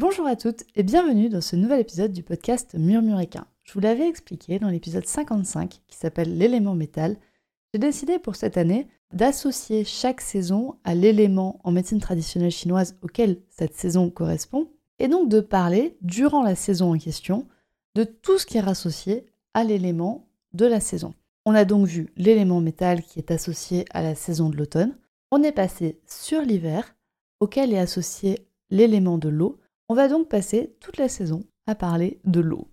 Bonjour à toutes et bienvenue dans ce nouvel épisode du podcast Murmuréquin. Je vous l'avais expliqué dans l'épisode 55 qui s'appelle l'élément métal. J'ai décidé pour cette année d'associer chaque saison à l'élément en médecine traditionnelle chinoise auquel cette saison correspond, et donc de parler, durant la saison en question, de tout ce qui est associé à l'élément de la saison. On a donc vu l'élément métal qui est associé à la saison de l'automne. On est passé sur l'hiver, auquel est associé l'élément de l'eau. On va donc passer toute la saison à parler de l'eau.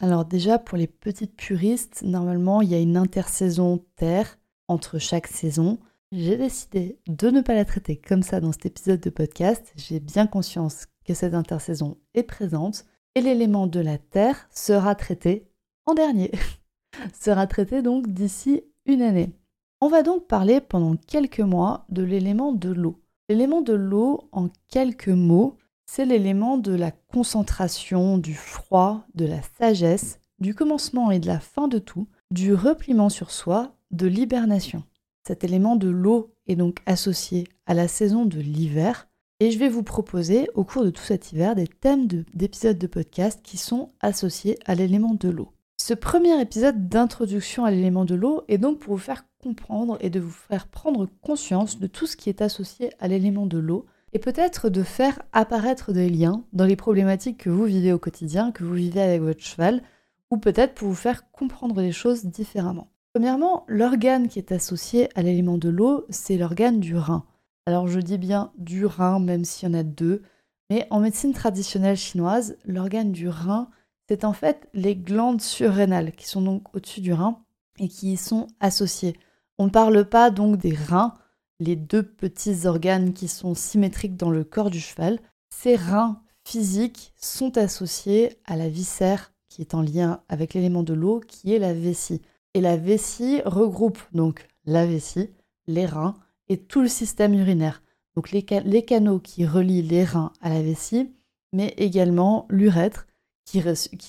Alors déjà, pour les petites puristes, normalement, il y a une intersaison terre entre chaque saison. J'ai décidé de ne pas la traiter comme ça dans cet épisode de podcast. J'ai bien conscience que cette intersaison est présente et l'élément de la Terre sera traité en dernier. sera traité donc d'ici une année. On va donc parler pendant quelques mois de l'élément de l'eau. L'élément de l'eau, en quelques mots, c'est l'élément de la concentration, du froid, de la sagesse, du commencement et de la fin de tout, du repliement sur soi de l'hibernation. Cet élément de l'eau est donc associé à la saison de l'hiver et je vais vous proposer au cours de tout cet hiver des thèmes d'épisodes de, podcast qui sont associés à l'élément de l'eau. Ce premier épisode d'introduction à l'élément de l'eau est donc pour vous faire comprendre et de vous faire prendre conscience de tout ce qui est associé à l'élément de l'eau et peut-être de faire apparaître des liens dans les problématiques que vous vivez au quotidien, que vous vivez avec votre cheval, ou peut-être pour vous faire comprendre les choses différemment. Premièrement, l'organe qui est associé à l'élément de l'eau, c'est l'organe du rein. Alors je dis bien du rein, même s'il y en a deux, mais en médecine traditionnelle chinoise, l'organe du rein, c'est en fait les glandes surrénales qui sont donc au-dessus du rein et qui y sont associées. On ne parle pas donc des reins, les deux petits organes qui sont symétriques dans le corps du cheval. Ces reins physiques sont associés à la viscère qui est en lien avec l'élément de l'eau qui est la vessie. Et la vessie regroupe donc la vessie, les reins et tout le système urinaire. Donc les, canaux qui relient les reins à la vessie, mais également l'urètre qui,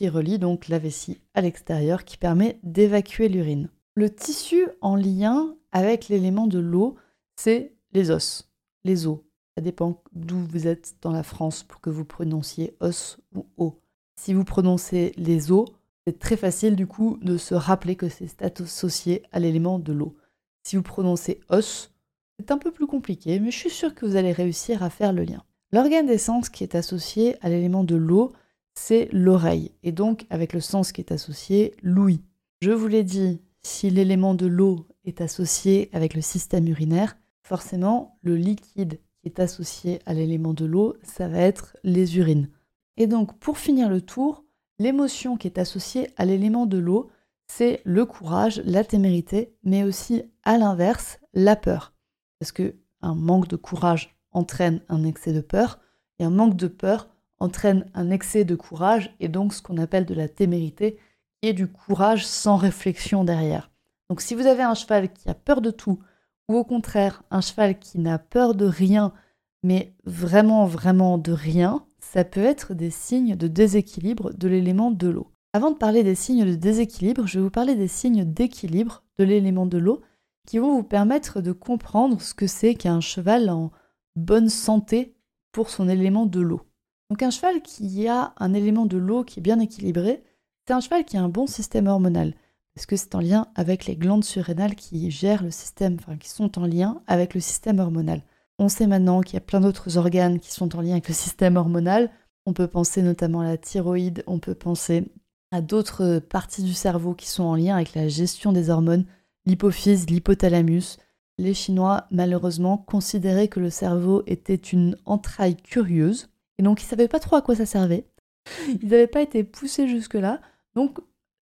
relie donc la vessie à l'extérieur qui permet d'évacuer l'urine. Le tissu en lien avec l'élément de l'eau, c'est les os, les os. Ça dépend d'où vous êtes dans la France pour que vous prononciez os ou os. Si vous prononcez les os, c'est très facile du coup de se rappeler que c'est associé à l'élément de l'eau. Si vous prononcez os, c'est un peu plus compliqué, mais je suis sûre que vous allez réussir à faire le lien. L'organe des sens qui est associé à l'élément de l'eau, c'est l'oreille, et donc avec le sens qui est associé, l'ouïe. Je vous l'ai dit, si l'élément de l'eau est associé avec le système urinaire, forcément le liquide qui est associé à l'élément de l'eau, ça va être les urines. Et donc pour finir le tour, L'émotion qui est associée à l'élément de l'eau, c'est le courage, la témérité, mais aussi à l'inverse, la peur. Parce que un manque de courage entraîne un excès de peur, et un manque de peur entraîne un excès de courage, et donc ce qu'on appelle de la témérité, qui est du courage sans réflexion derrière. Donc si vous avez un cheval qui a peur de tout, ou au contraire un cheval qui n'a peur de rien, mais vraiment, vraiment de rien, ça peut être des signes de déséquilibre de l'élément de l'eau. Avant de parler des signes de déséquilibre, je vais vous parler des signes d'équilibre de l'élément de l'eau qui vont vous permettre de comprendre ce que c'est qu'un cheval en bonne santé pour son élément de l'eau. Donc un cheval qui a un élément de l'eau qui est bien équilibré, c'est un cheval qui a un bon système hormonal, parce que c'est en lien avec les glandes surrénales qui gèrent le système, enfin qui sont en lien avec le système hormonal? On sait maintenant qu'il y a plein d'autres organes qui sont en lien avec le système hormonal. On peut penser notamment à la thyroïde, on peut penser à d'autres parties du cerveau qui sont en lien avec la gestion des hormones, l'hypophyse, l'hypothalamus. Les Chinois, malheureusement, considéraient que le cerveau était une entraille curieuse, et donc ils ne savaient pas trop à quoi ça servait. Ils n'avaient pas été poussés jusque-là, donc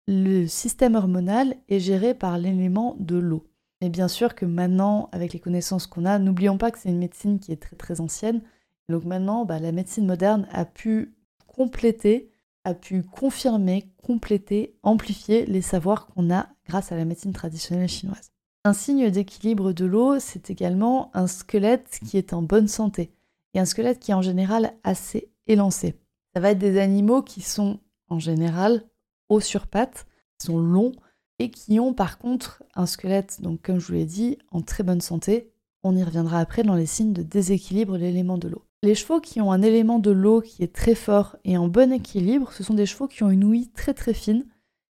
le système hormonal est géré par l'élément de l'eau. Mais bien sûr que maintenant, avec les connaissances qu'on a, n'oublions pas que c'est une médecine qui est très très ancienne. Donc maintenant, bah, la médecine moderne a pu compléter, a pu confirmer, compléter, amplifier les savoirs qu'on a grâce à la médecine traditionnelle chinoise. Un signe d'équilibre de l'eau, c'est également un squelette qui est en bonne santé et un squelette qui est en général assez élancé. Ça va être des animaux qui sont en général hauts sur pattes, qui sont longs et qui ont par contre un squelette, donc comme je vous l'ai dit, en très bonne santé. On y reviendra après dans les signes de déséquilibre de l'élément de l'eau. Les chevaux qui ont un élément de l'eau qui est très fort et en bon équilibre, ce sont des chevaux qui ont une ouïe très très fine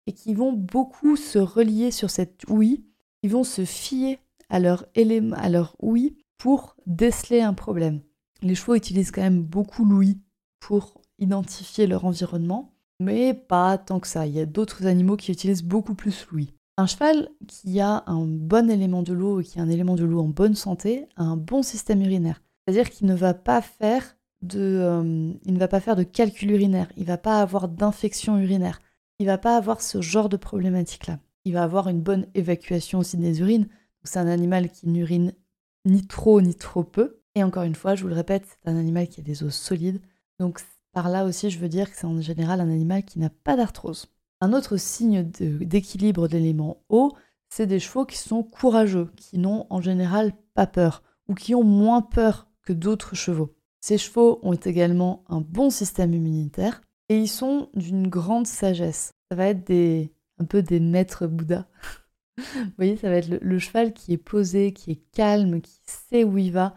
et qui vont beaucoup se relier sur cette ouïe, qui vont se fier à leur, élément, à leur ouïe pour déceler un problème. Les chevaux utilisent quand même beaucoup l'ouïe pour identifier leur environnement, mais pas tant que ça. Il y a d'autres animaux qui utilisent beaucoup plus l'ouïe. Un cheval qui a un bon élément de l'eau et qui a un élément de l'eau en bonne santé a un bon système urinaire. C'est-à-dire qu'il ne va pas faire de, euh, il ne va pas faire de calcul urinaire, il ne va pas avoir d'infection urinaire, il ne va pas avoir ce genre de problématique-là. Il va avoir une bonne évacuation aussi des urines. C'est un animal qui n'urine ni trop ni trop peu. Et encore une fois, je vous le répète, c'est un animal qui a des os solides. Donc par là aussi, je veux dire que c'est en général un animal qui n'a pas d'arthrose. Un autre signe d'équilibre d'éléments eau, c'est des chevaux qui sont courageux, qui n'ont en général pas peur, ou qui ont moins peur d'autres chevaux. Ces chevaux ont également un bon système immunitaire et ils sont d'une grande sagesse. Ça va être des, un peu des maîtres Bouddha. Vous voyez, ça va être le, cheval qui est posé, qui est calme, qui sait où il va.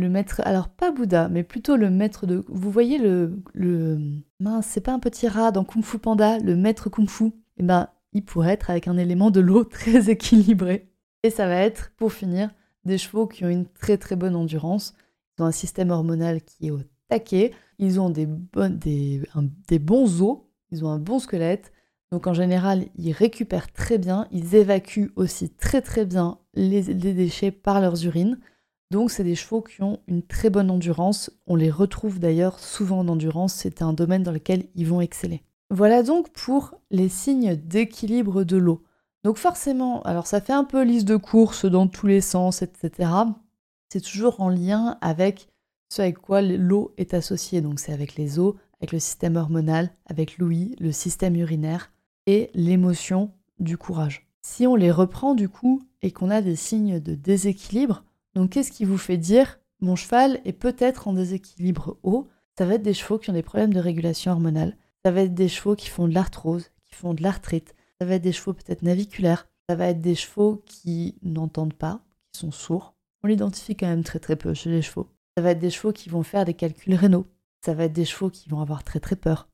Le maître, alors pas Bouddha, mais plutôt le maître de. Vous voyez le. le mince, c'est pas un petit rat dans Kung Fu Panda, le maître Kung Fu? Eh ben, il pourrait être avec un élément de l'eau très équilibré. Et ça va être, pour finir, des chevaux qui ont une très très bonne endurance, ont un système hormonal qui est au taquet, ils ont des, des, des bons os, ils ont un bon squelette, donc en général, ils récupèrent très bien, ils évacuent aussi très très bien les déchets par leurs urines. Donc c'est des chevaux qui ont une très bonne endurance. On les retrouve d'ailleurs souvent en endurance, c'est un domaine dans lequel ils vont exceller. Voilà donc pour les signes d'équilibre de l'eau. Donc forcément, alors ça fait un peu liste de courses dans tous les sens, etc c'est toujours en lien avec ce avec quoi l'eau est associée. Donc c'est avec les os, avec le système hormonal, avec l'ouïe, le système urinaire et l'émotion du courage. Si on les reprend du coup et qu'on a des signes de déséquilibre, donc qu'est-ce qui vous fait dire mon cheval est peut-être en déséquilibre haut? Ça va être des chevaux qui ont des problèmes de régulation hormonale. Ça va être des chevaux qui font de l'arthrose, qui font de l'arthrite. Ça va être des chevaux peut-être naviculaires. Ça va être des chevaux qui n'entendent pas, qui sont sourds on l'identifie quand même très très peu chez les chevaux. Ça va être des chevaux qui vont faire des calculs rénaux. Ça va être des chevaux qui vont avoir très très peur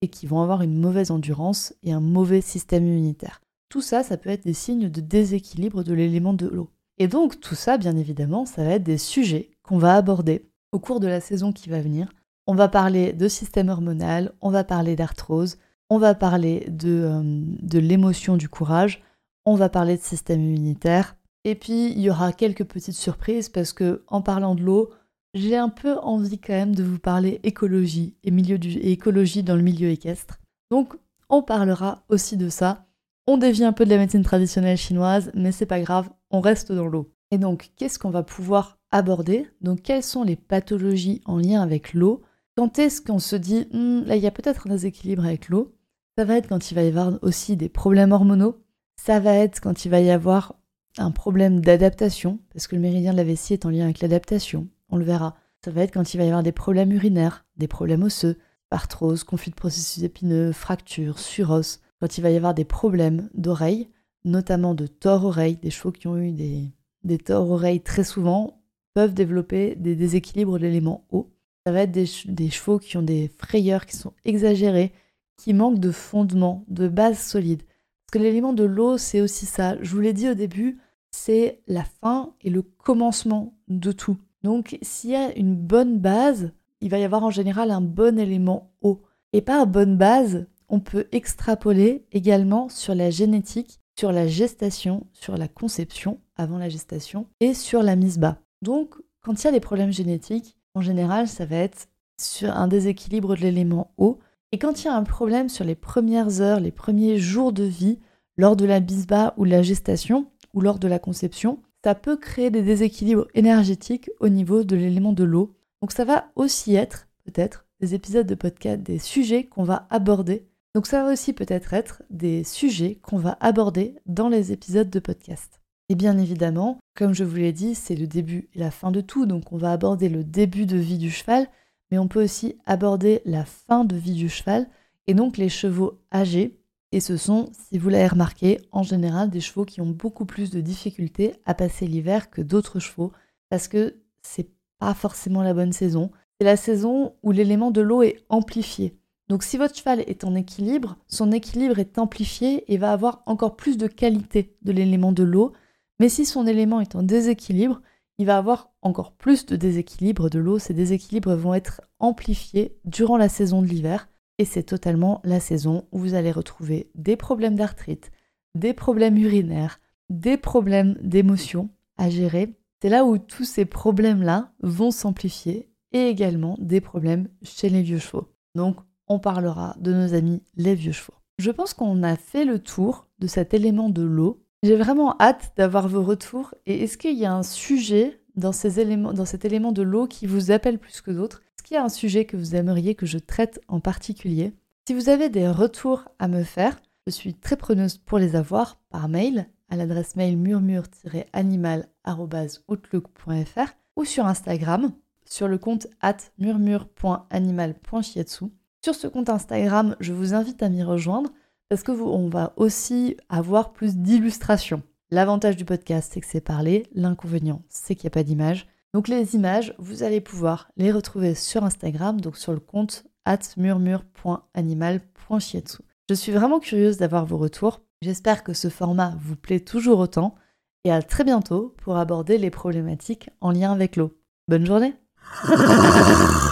et qui vont avoir une mauvaise endurance et un mauvais système immunitaire. Tout ça, ça peut être des signes de déséquilibre de l'élément de l'eau. Et donc tout ça, bien évidemment, ça va être des sujets qu'on va aborder au cours de la saison qui va venir. On va parler de système hormonal, on va parler d'arthrose, on va parler de, euh, de l'émotion du courage, on va parler de système immunitaire, et puis, il y aura quelques petites surprises parce que, en parlant de l'eau, j'ai un peu envie quand même de vous parler écologie et, milieu du, écologie dans le milieu équestre. Donc, on parlera aussi de ça. On dévie un peu de la médecine traditionnelle chinoise, mais c'est pas grave, on reste dans l'eau. Et donc, qu'est-ce qu'on va pouvoir aborder? Donc, quelles sont les pathologies en lien avec l'eau? Quand est-ce qu'on se dit, hmm, là, il y a peut-être un déséquilibre avec l'eau? Ça va être quand il va y avoir aussi des problèmes hormonaux. Ça va être quand il va y avoir un problème d'adaptation, parce que le méridien de la vessie est en lien avec l'adaptation, on le verra. Ça va être quand il va y avoir des problèmes urinaires, des problèmes osseux, arthrose, conflit de processus épineux, fractures, suros, quand il va y avoir des problèmes d'oreilles, notamment de tort-oreille, des chevaux qui ont eu des, des tort-oreilles très souvent peuvent développer des déséquilibres de l'élément eau. Ça va être des, des, chevaux qui ont des frayeurs qui sont exagérées, qui manquent de fondement, de base solide. Parce que l'élément de l'eau, c'est aussi ça. Je vous l'ai dit au début, c'est la fin et le commencement de tout. Donc s'il y a une bonne base, il va y avoir en général un bon élément eau. Et par bonne base, on peut extrapoler également sur la génétique, sur la gestation, sur la conception avant la gestation et sur la mise bas. Donc quand il y a des problèmes génétiques, en général, ça va être sur un déséquilibre de l'élément eau. Et quand il y a un problème sur les premières heures, les premiers jours de vie, lors de la bas ou la gestation, ou lors de la conception, ça peut créer des déséquilibres énergétiques au niveau de l'élément de l'eau. Donc ça va aussi être peut-être des épisodes de podcast, des sujets qu'on va aborder. Donc ça va aussi peut-être être des sujets qu'on va aborder dans les épisodes de podcast. Et bien évidemment, comme je vous l'ai dit, c'est le début et la fin de tout, donc on va aborder le début de vie du cheval, mais on peut aussi aborder la fin de vie du cheval, et donc les chevaux âgés. Et ce sont, si vous l'avez remarqué, en général des chevaux qui ont beaucoup plus de difficultés à passer l'hiver que d'autres chevaux, parce que c'est pas forcément la bonne saison. C'est la saison où l'élément de l'eau est amplifié. Donc si votre cheval est en équilibre, son équilibre est amplifié et va avoir encore plus de qualité de l'élément de l'eau. Mais si son élément est en déséquilibre, il va avoir encore plus de déséquilibre de l'eau. Ces déséquilibres vont être amplifiés durant la saison de l'hiver. Et c'est totalement la saison où vous allez retrouver des problèmes d'arthrite, des problèmes urinaires, des problèmes d'émotion à gérer. C'est là où tous ces problèmes-là vont s'amplifier et également des problèmes chez les vieux chevaux. Donc on parlera de nos amis les vieux chevaux. Je pense qu'on a fait le tour de cet élément de l'eau. J'ai vraiment hâte d'avoir vos retours et est-ce qu'il y a un sujet dans, cet élément de l'eau qui vous appelle plus que d'autres? Est-ce qu'il y a un sujet que vous aimeriez que je traite en particulier? Si vous avez des retours à me faire, je suis très preneuse pour les avoir par mail à l'adresse mail murmure-animal.outlook.fr ou sur Instagram sur le compte at murmure.animal.chiatsu. Sur ce compte Instagram, je vous invite à m'y rejoindre parce que on va aussi avoir plus d'illustrations. L'avantage du podcast, c'est que c'est parlé. L'inconvénient, c'est qu'il n'y a pas d'image. Donc les images, vous allez pouvoir les retrouver sur Instagram, donc sur le compte at murmure.animal.chiatsu. Je suis vraiment curieuse d'avoir vos retours. J'espère que ce format vous plaît toujours autant et à très bientôt pour aborder les problématiques en lien avec l'eau. Bonne journée